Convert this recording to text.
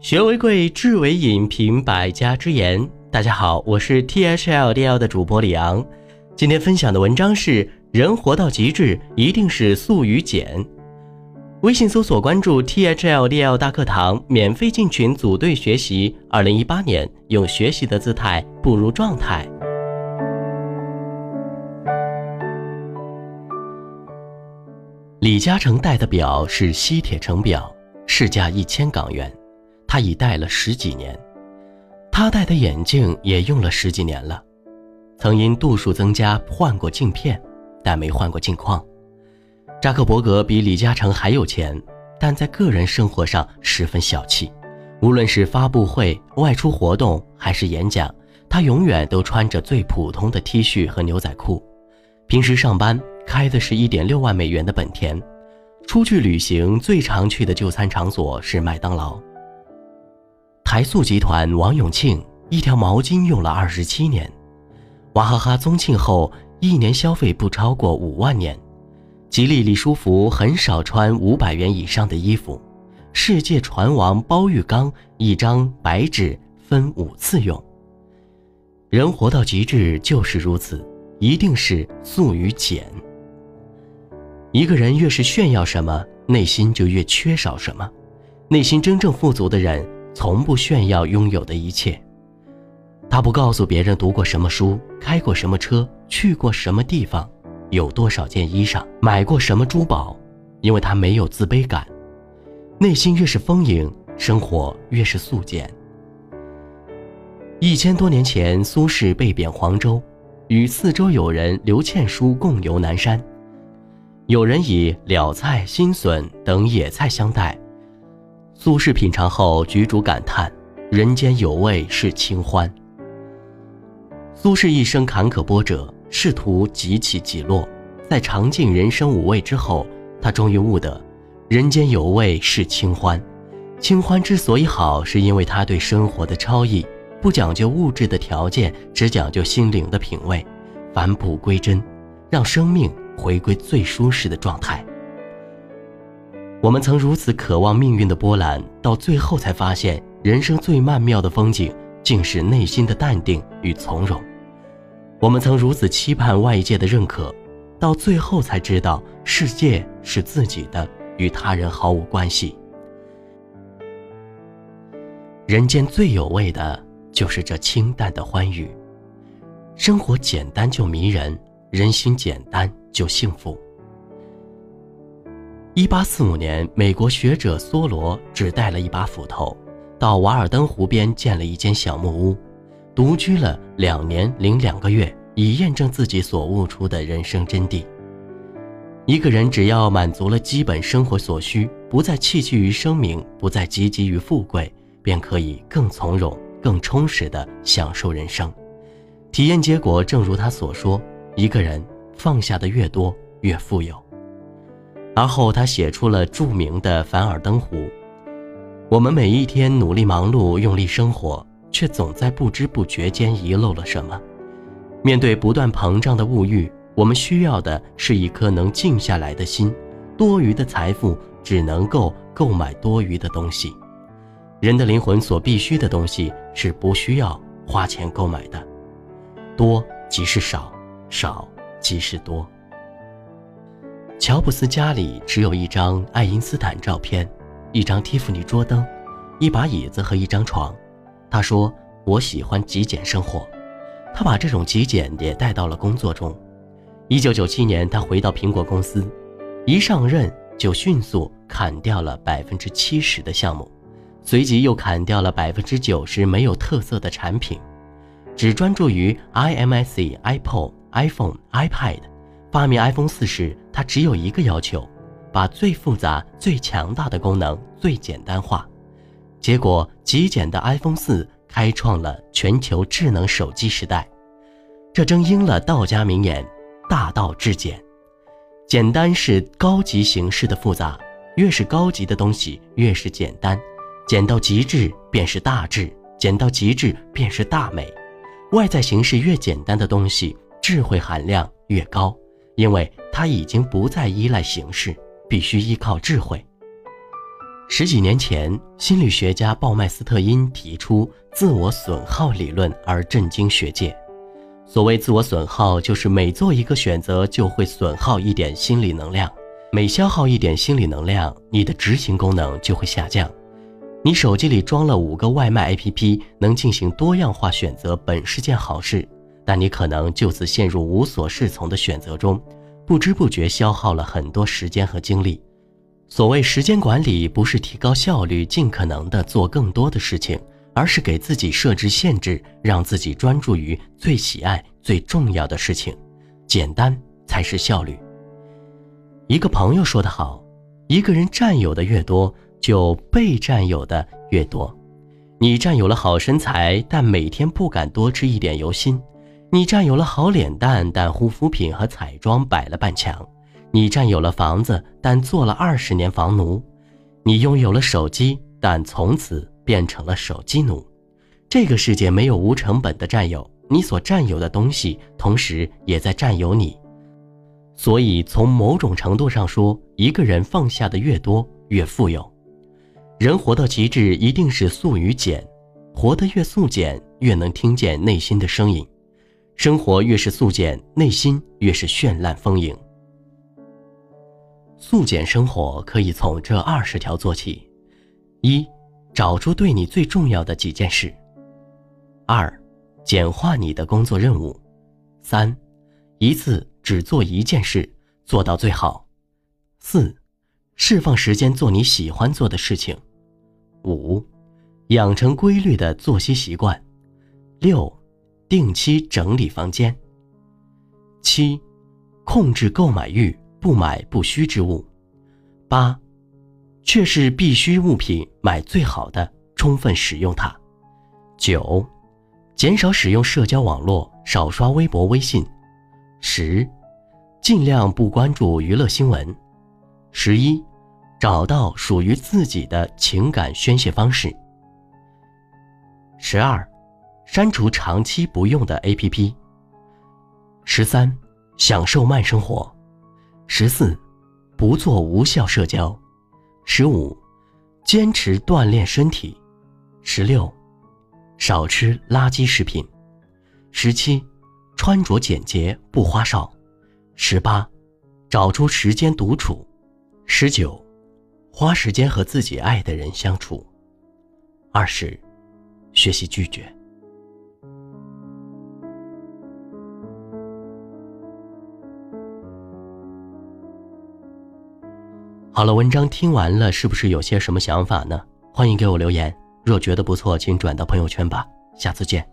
学为贵，智为引，品百家之言。大家好，我是 T H L D L 的主播李昂。今天分享的文章是：人活到极致，一定是素与简。微信搜索关注 T H L D L 大课堂，免费进群组队学习。二零一八年，用学习的姿态步入状态。李嘉诚戴的表是西铁城表，市价一千港元。他已戴了十几年，他戴的眼镜也用了十几年了，曾因度数增加换过镜片，但没换过镜框。扎克伯格比李嘉诚还有钱，但在个人生活上十分小气。无论是发布会、外出活动还是演讲，他永远都穿着最普通的 T 恤和牛仔裤。平时上班开的是一点六万美元的本田，出去旅行最常去的就餐场所是麦当劳。台塑集团王永庆一条毛巾用了二十七年，娃哈哈宗庆后一年消费不超过五万年，吉利李书福很少穿五百元以上的衣服，世界船王包玉刚一张白纸分五次用。人活到极致就是如此，一定是素与简。一个人越是炫耀什么，内心就越缺少什么，内心真正富足的人。从不炫耀拥有的一切，他不告诉别人读过什么书、开过什么车、去过什么地方、有多少件衣裳、买过什么珠宝，因为他没有自卑感。内心越是丰盈，生活越是素简。一千多年前，苏轼被贬黄州，与四周友人刘倩书共游南山，有人以了菜、新笋等野菜相待。苏轼品尝后，举箸感叹：“人间有味是清欢。”苏轼一生坎坷波折，仕途几起几落，在尝尽人生五味之后，他终于悟得：“人间有味是清欢。”清欢之所以好，是因为他对生活的超逸，不讲究物质的条件，只讲究心灵的品味，返璞归真，让生命回归最舒适的状态。我们曾如此渴望命运的波澜，到最后才发现，人生最曼妙的风景，竟是内心的淡定与从容。我们曾如此期盼外界的认可，到最后才知道，世界是自己的，与他人毫无关系。人间最有味的，就是这清淡的欢愉。生活简单就迷人，人心简单就幸福。一八四五年，美国学者梭罗只带了一把斧头，到瓦尔登湖边建了一间小木屋，独居了两年零两个月，以验证自己所悟出的人生真谛。一个人只要满足了基本生活所需，不再戚戚于声名，不再汲汲于富贵，便可以更从容、更充实地享受人生。体验结果正如他所说：一个人放下的越多，越富有。而后，他写出了著名的《凡尔登湖》。我们每一天努力忙碌、用力生活，却总在不知不觉间遗漏了什么。面对不断膨胀的物欲，我们需要的是一颗能静下来的心。多余的财富只能够购买多余的东西。人的灵魂所必须的东西是不需要花钱购买的。多即是少，少即是多。乔布斯家里只有一张爱因斯坦照片，一张蒂芙尼桌灯，一把椅子和一张床。他说：“我喜欢极简生活。”他把这种极简也带到了工作中。一九九七年，他回到苹果公司，一上任就迅速砍掉了百分之七十的项目，随即又砍掉了百分之九十没有特色的产品，只专注于 iMac、iPod、iPhone、iPad。发明 iPhone 四时，他只有一个要求：把最复杂、最强大的功能最简单化。结果，极简的 iPhone 四开创了全球智能手机时代。这正应了道家名言：“大道至简。”简单是高级形式的复杂，越是高级的东西越是简单。简到极致便是大智，简到极致便是大美。外在形式越简单的东西，智慧含量越高。因为他已经不再依赖形式，必须依靠智慧。十几年前，心理学家鲍麦斯特因提出自我损耗理论而震惊学界。所谓自我损耗，就是每做一个选择就会损耗一点心理能量，每消耗一点心理能量，你的执行功能就会下降。你手机里装了五个外卖 APP，能进行多样化选择，本是件好事，但你可能就此陷入无所适从的选择中，不知不觉消耗了很多时间和精力。所谓时间管理，不是提高效率，尽可能的做更多的事情，而是给自己设置限制，让自己专注于最喜爱、最重要的事情。简单才是效率。一个朋友说得好：“一个人占有的越多，就被占有的越多。你占有了好身材，但每天不敢多吃一点油心；你占有了好脸蛋，但护肤品和彩妆摆了半墙。”你占有了房子，但做了二十年房奴；你拥有了手机，但从此变成了手机奴。这个世界没有无成本的占有，你所占有的东西，同时也在占有你。所以，从某种程度上说，一个人放下的越多，越富有。人活到极致，一定是素与简，活得越素简，越能听见内心的声音。生活越是素简，内心越是绚烂丰盈。素简生活可以从这二十条做起：一，找出对你最重要的几件事；二，简化你的工作任务；三，一次只做一件事，做到最好；四，释放时间做你喜欢做的事情；五，养成规律的作息习惯；六，定期整理房间；七，控制购买欲。不买不需之物，八，却是必需物品，买最好的，充分使用它。九，减少使用社交网络，少刷微博、微信。十，尽量不关注娱乐新闻。十一，找到属于自己的情感宣泄方式。十二，删除长期不用的 APP。十三，享受慢生活。十四，不做无效社交；十五，坚持锻炼身体；十六，少吃垃圾食品；十七，穿着简洁不花哨；十八，找出时间独处；十九，花时间和自己爱的人相处；二十，学习拒绝。好了，文章听完了，是不是有些什么想法呢？欢迎给我留言。若觉得不错，请转到朋友圈吧。下次见。